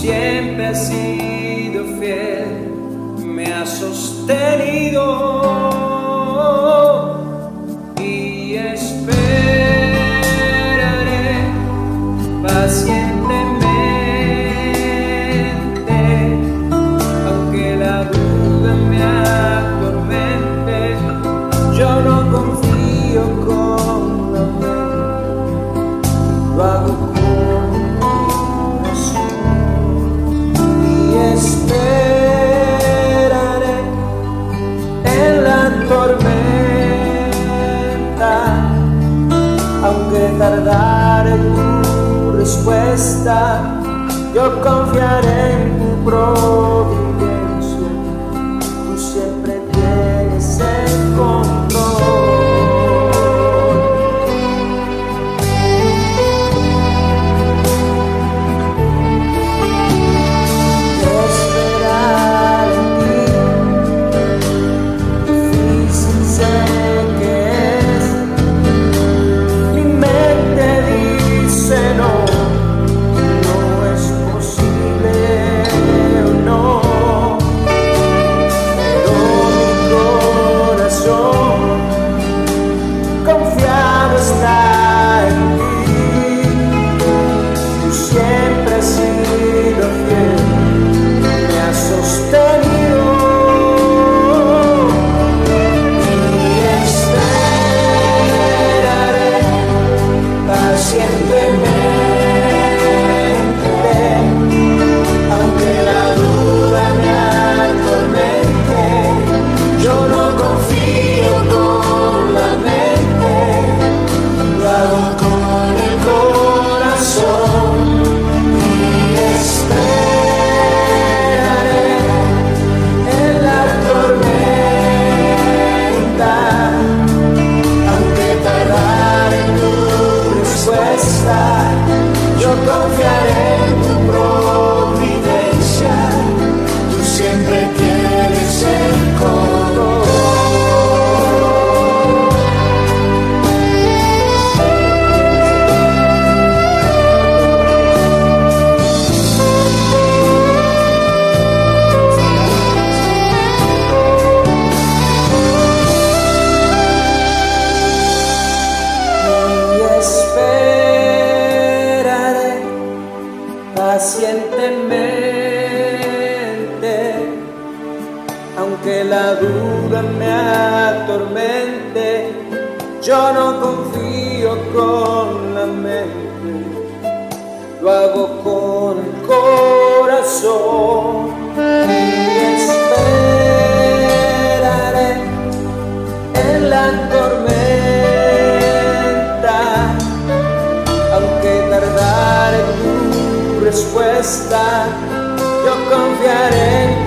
siempre ha sido fiel, me ha sostenido. pacientemente, aunque la duda me atormente, yo no confío con la mente, lo hago con el corazón. está, eu confiarei.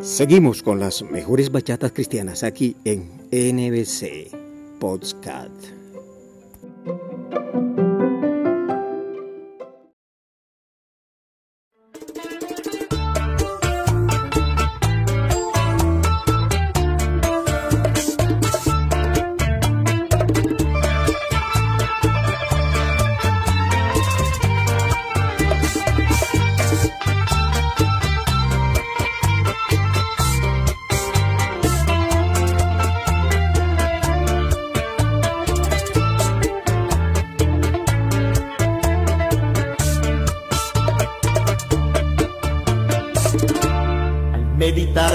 Seguimos con las mejores bachatas cristianas aquí en NBC Podcast.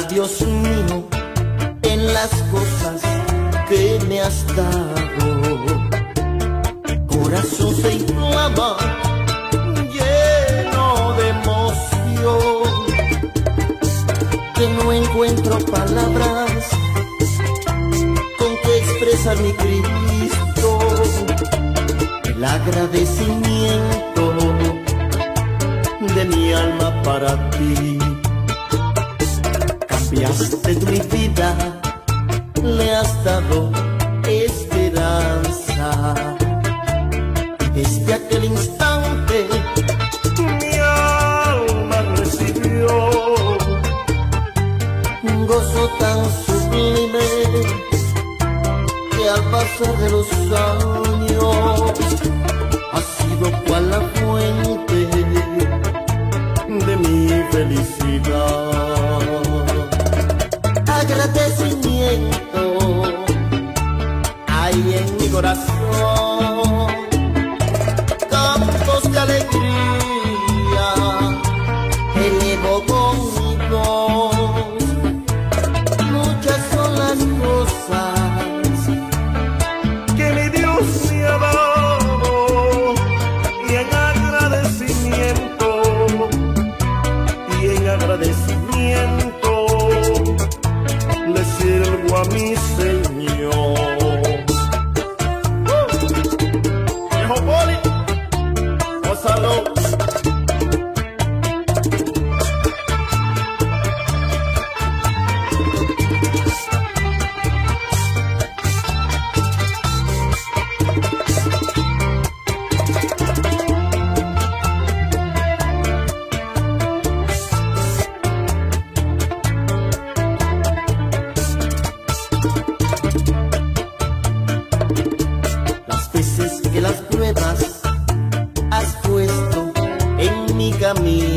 Dios mío, en las cosas que me has dado. Corazón se inflama, lleno de emoción, que no encuentro palabras con que expresar mi Cristo, el agradecimiento de mi alma para ti. Cambiaste mi vida, le has dado esperanza. Desde aquel instante mi alma recibió un gozo tan sublime que al pasar de los años ha sido cual la fuente de mi felicidad. Corazón, cantos de alegría, elevo con mi. Muchas son las cosas que mi Dios me ha dado y en agradecimiento y en agradecimiento le sirvo a mi Señor. Que las pruebas has puesto en mi camino.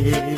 você.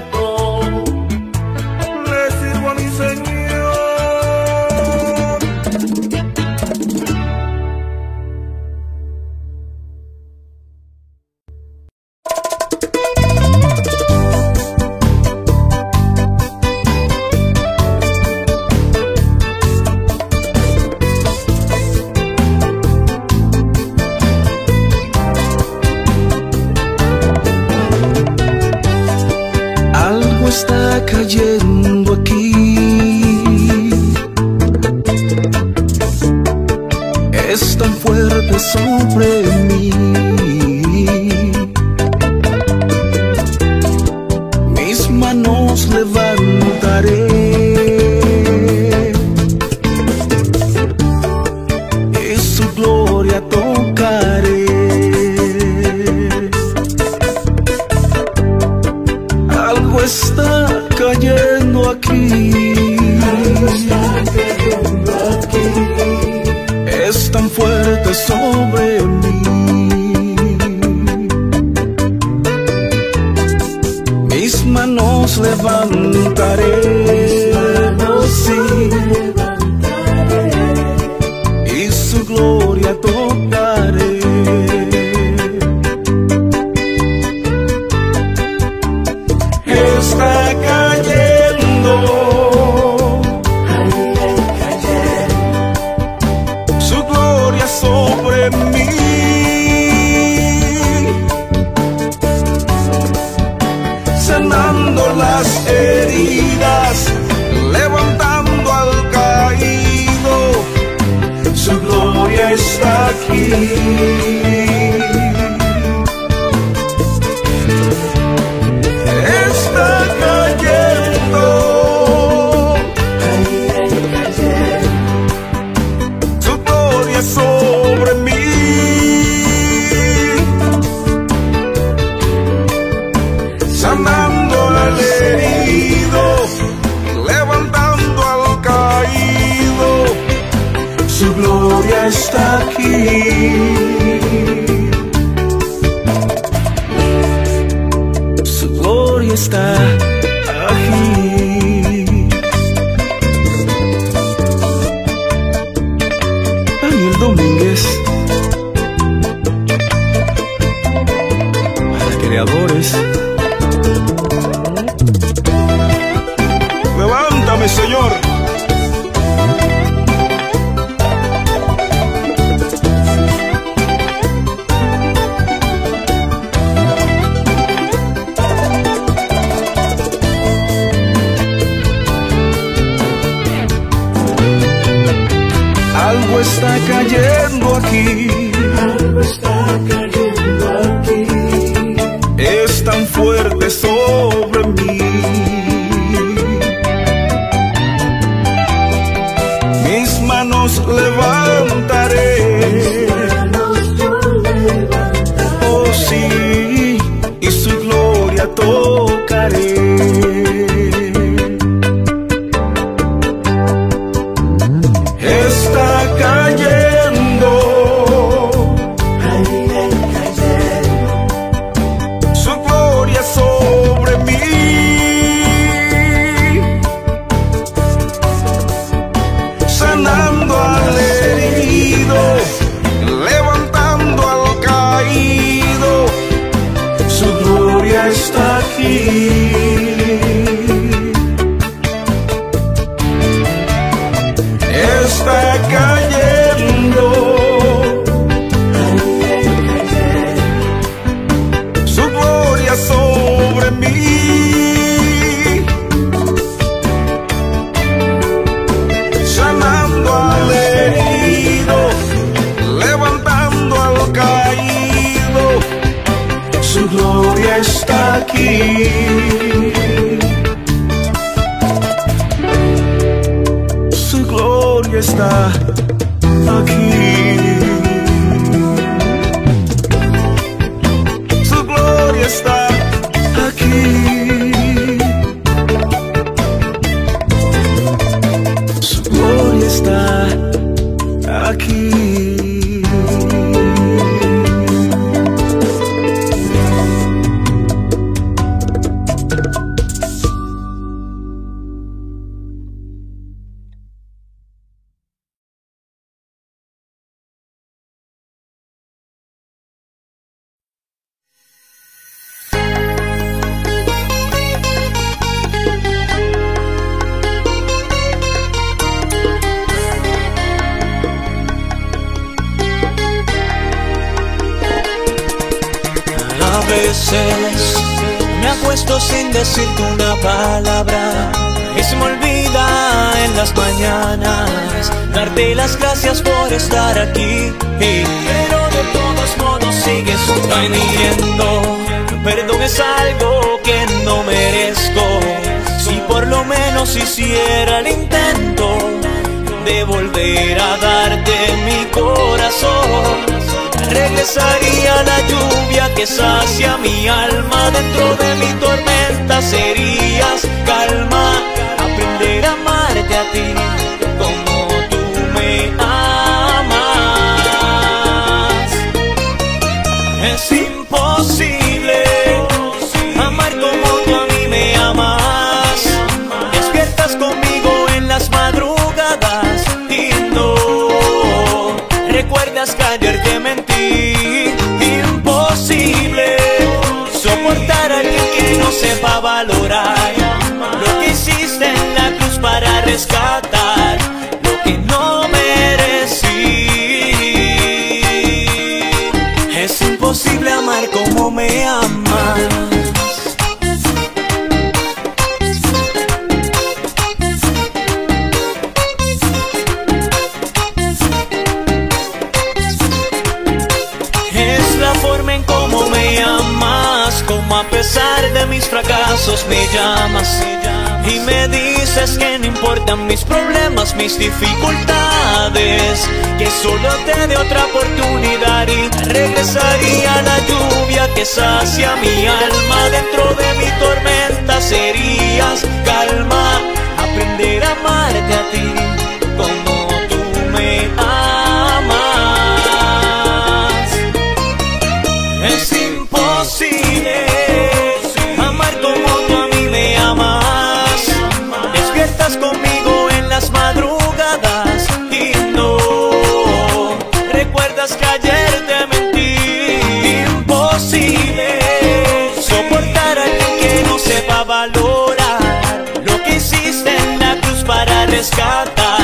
Dominguez. porque aquí. Su gloria está sin decirte una palabra y se me olvida en las mañanas darte las gracias por estar aquí. Pero de todos modos sigues viniendo. Perdón es algo que no merezco. Si por lo menos hiciera el intento de volver a darte mi corazón regresaría la lluvia que sacia mi alma. Dentro de mi tormenta serías calma. Aprender a amarte a ti. imposible amar como me amas. Es la forma en cómo me amas, como a pesar de mis fracasos me llamas. Y me dices que no importan mis problemas, mis dificultades que solo te dé otra oportunidad y regresaría la lluvia que sacia mi alma dentro de rescata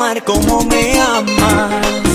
amar como me amas.